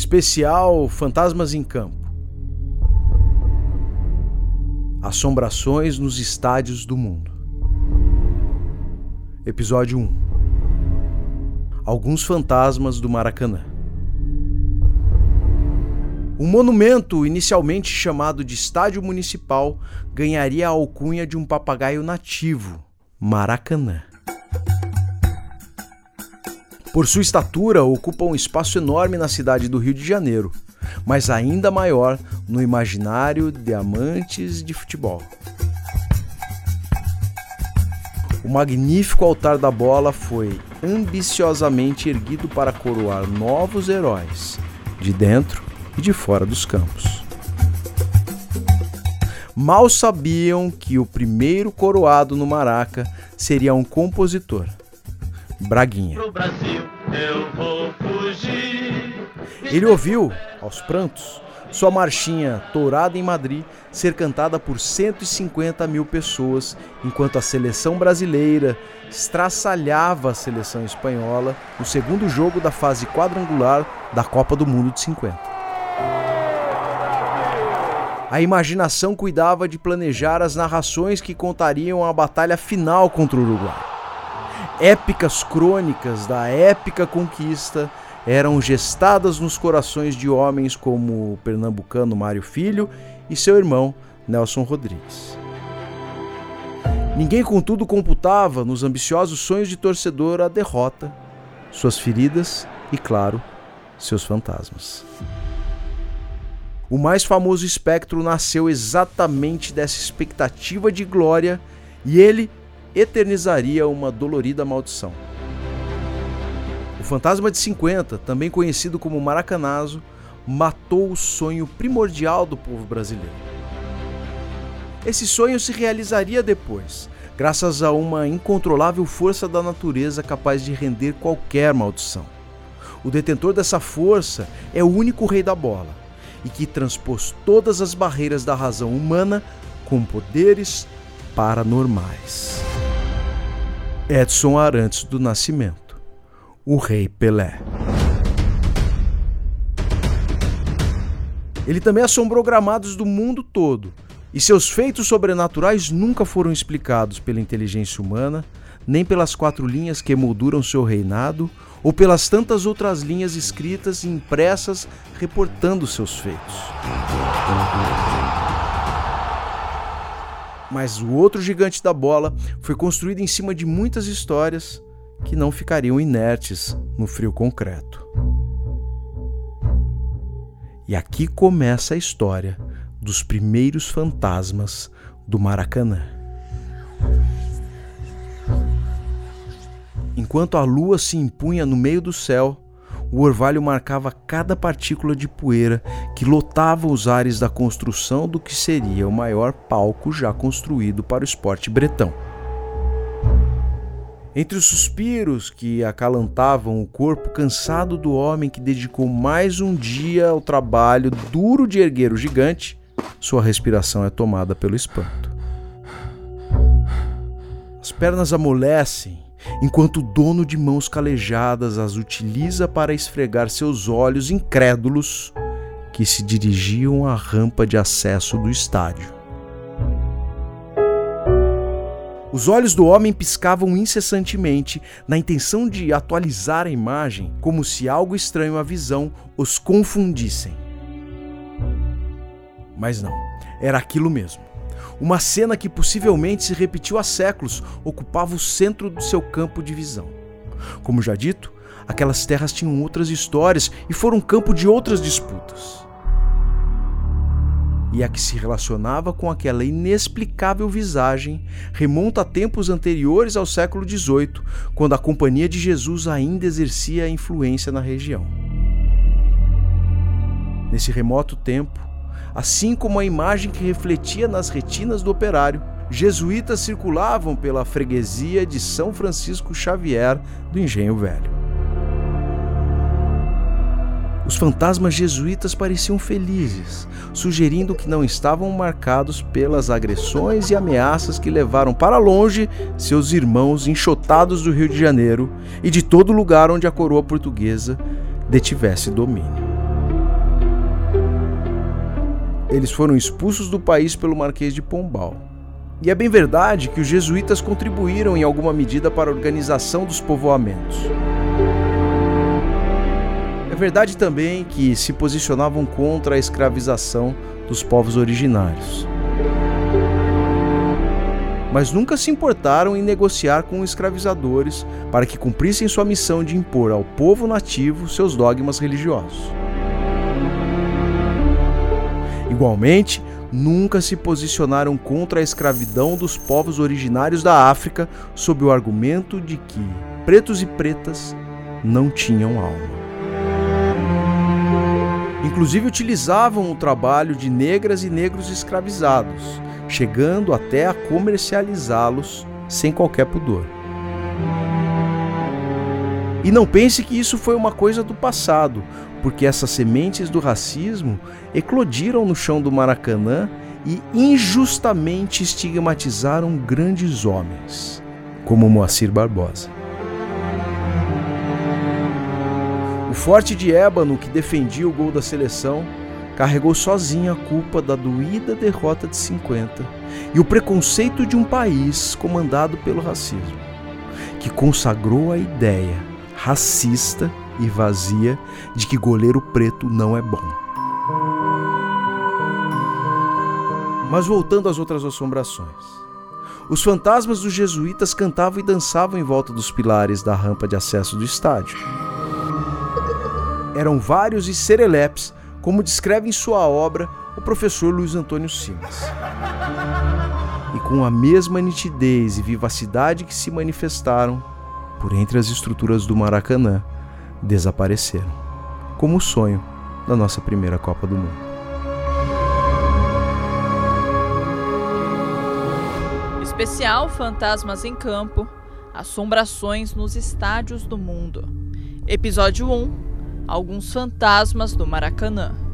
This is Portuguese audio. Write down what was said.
Especial Fantasmas em Campo. Assombrações nos estádios do mundo. Episódio 1. Alguns fantasmas do Maracanã. O monumento, inicialmente chamado de Estádio Municipal, ganharia a alcunha de um papagaio nativo, Maracanã. Por sua estatura, ocupa um espaço enorme na cidade do Rio de Janeiro, mas ainda maior no imaginário de amantes de futebol. O magnífico altar da bola foi ambiciosamente erguido para coroar novos heróis, de dentro e de fora dos campos. Mal sabiam que o primeiro coroado no Maraca seria um compositor, Braguinha. Ele ouviu, aos prantos, sua marchinha Tourada em Madrid ser cantada por 150 mil pessoas, enquanto a seleção brasileira estraçalhava a seleção espanhola no segundo jogo da fase quadrangular da Copa do Mundo de 50. A imaginação cuidava de planejar as narrações que contariam a batalha final contra o Uruguai. Épicas crônicas da épica conquista eram gestadas nos corações de homens como o pernambucano Mário Filho e seu irmão Nelson Rodrigues. Ninguém, contudo, computava nos ambiciosos sonhos de torcedor a derrota, suas feridas e, claro, seus fantasmas. O mais famoso espectro nasceu exatamente dessa expectativa de glória e ele eternizaria uma dolorida maldição. O fantasma de 50, também conhecido como Maracanazo, matou o sonho primordial do povo brasileiro. Esse sonho se realizaria depois, graças a uma incontrolável força da natureza capaz de render qualquer maldição. O detentor dessa força é o único rei da bola, e que transpôs todas as barreiras da razão humana com poderes paranormais. Edson Arantes do Nascimento, o Rei Pelé. Ele também assombrou gramados do mundo todo, e seus feitos sobrenaturais nunca foram explicados pela inteligência humana, nem pelas quatro linhas que emolduram seu reinado ou pelas tantas outras linhas escritas e impressas reportando seus feitos. Mas o outro gigante da bola foi construído em cima de muitas histórias que não ficariam inertes no frio concreto. E aqui começa a história dos primeiros fantasmas do Maracanã. Enquanto a lua se impunha no meio do céu, o orvalho marcava cada partícula de poeira que lotava os ares da construção do que seria o maior palco já construído para o esporte bretão. Entre os suspiros que acalantavam o corpo cansado do homem que dedicou mais um dia ao trabalho duro de erguer o gigante, sua respiração é tomada pelo espanto. As pernas amolecem enquanto o dono de mãos calejadas as utiliza para esfregar seus olhos incrédulos que se dirigiam à rampa de acesso do estádio. Os olhos do homem piscavam incessantemente, na intenção de atualizar a imagem, como se algo estranho à visão os confundissem. Mas não, era aquilo mesmo. Uma cena que possivelmente se repetiu há séculos ocupava o centro do seu campo de visão. Como já dito, aquelas terras tinham outras histórias e foram campo de outras disputas. E a que se relacionava com aquela inexplicável visagem remonta a tempos anteriores ao século XVIII, quando a Companhia de Jesus ainda exercia influência na região. Nesse remoto tempo, assim como a imagem que refletia nas retinas do operário, jesuítas circulavam pela freguesia de São Francisco Xavier do Engenho Velho. Os fantasmas jesuítas pareciam felizes, sugerindo que não estavam marcados pelas agressões e ameaças que levaram para longe seus irmãos enxotados do Rio de Janeiro e de todo lugar onde a coroa portuguesa detivesse domínio. Eles foram expulsos do país pelo Marquês de Pombal. E é bem verdade que os jesuítas contribuíram em alguma medida para a organização dos povoamentos. É verdade também que se posicionavam contra a escravização dos povos originários. Mas nunca se importaram em negociar com escravizadores para que cumprissem sua missão de impor ao povo nativo seus dogmas religiosos. Igualmente, nunca se posicionaram contra a escravidão dos povos originários da África sob o argumento de que pretos e pretas não tinham alma. Inclusive utilizavam o trabalho de negras e negros escravizados, chegando até a comercializá-los sem qualquer pudor. E não pense que isso foi uma coisa do passado, porque essas sementes do racismo eclodiram no chão do Maracanã e injustamente estigmatizaram grandes homens, como Moacir Barbosa. O forte de ébano que defendia o gol da seleção carregou sozinho a culpa da doída derrota de 50 e o preconceito de um país comandado pelo racismo, que consagrou a ideia racista e vazia de que goleiro preto não é bom. Mas voltando às outras assombrações. Os fantasmas dos jesuítas cantavam e dançavam em volta dos pilares da rampa de acesso do estádio. Eram vários e serelepes, como descreve em sua obra o professor Luiz Antônio Simas. E com a mesma nitidez e vivacidade que se manifestaram por entre as estruturas do Maracanã, desapareceram, como o sonho da nossa primeira Copa do Mundo. Especial Fantasmas em Campo Assombrações nos Estádios do Mundo. Episódio 1 Alguns Fantasmas do Maracanã.